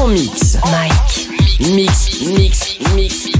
En mix. Mike. Mix, mix, mix, mix,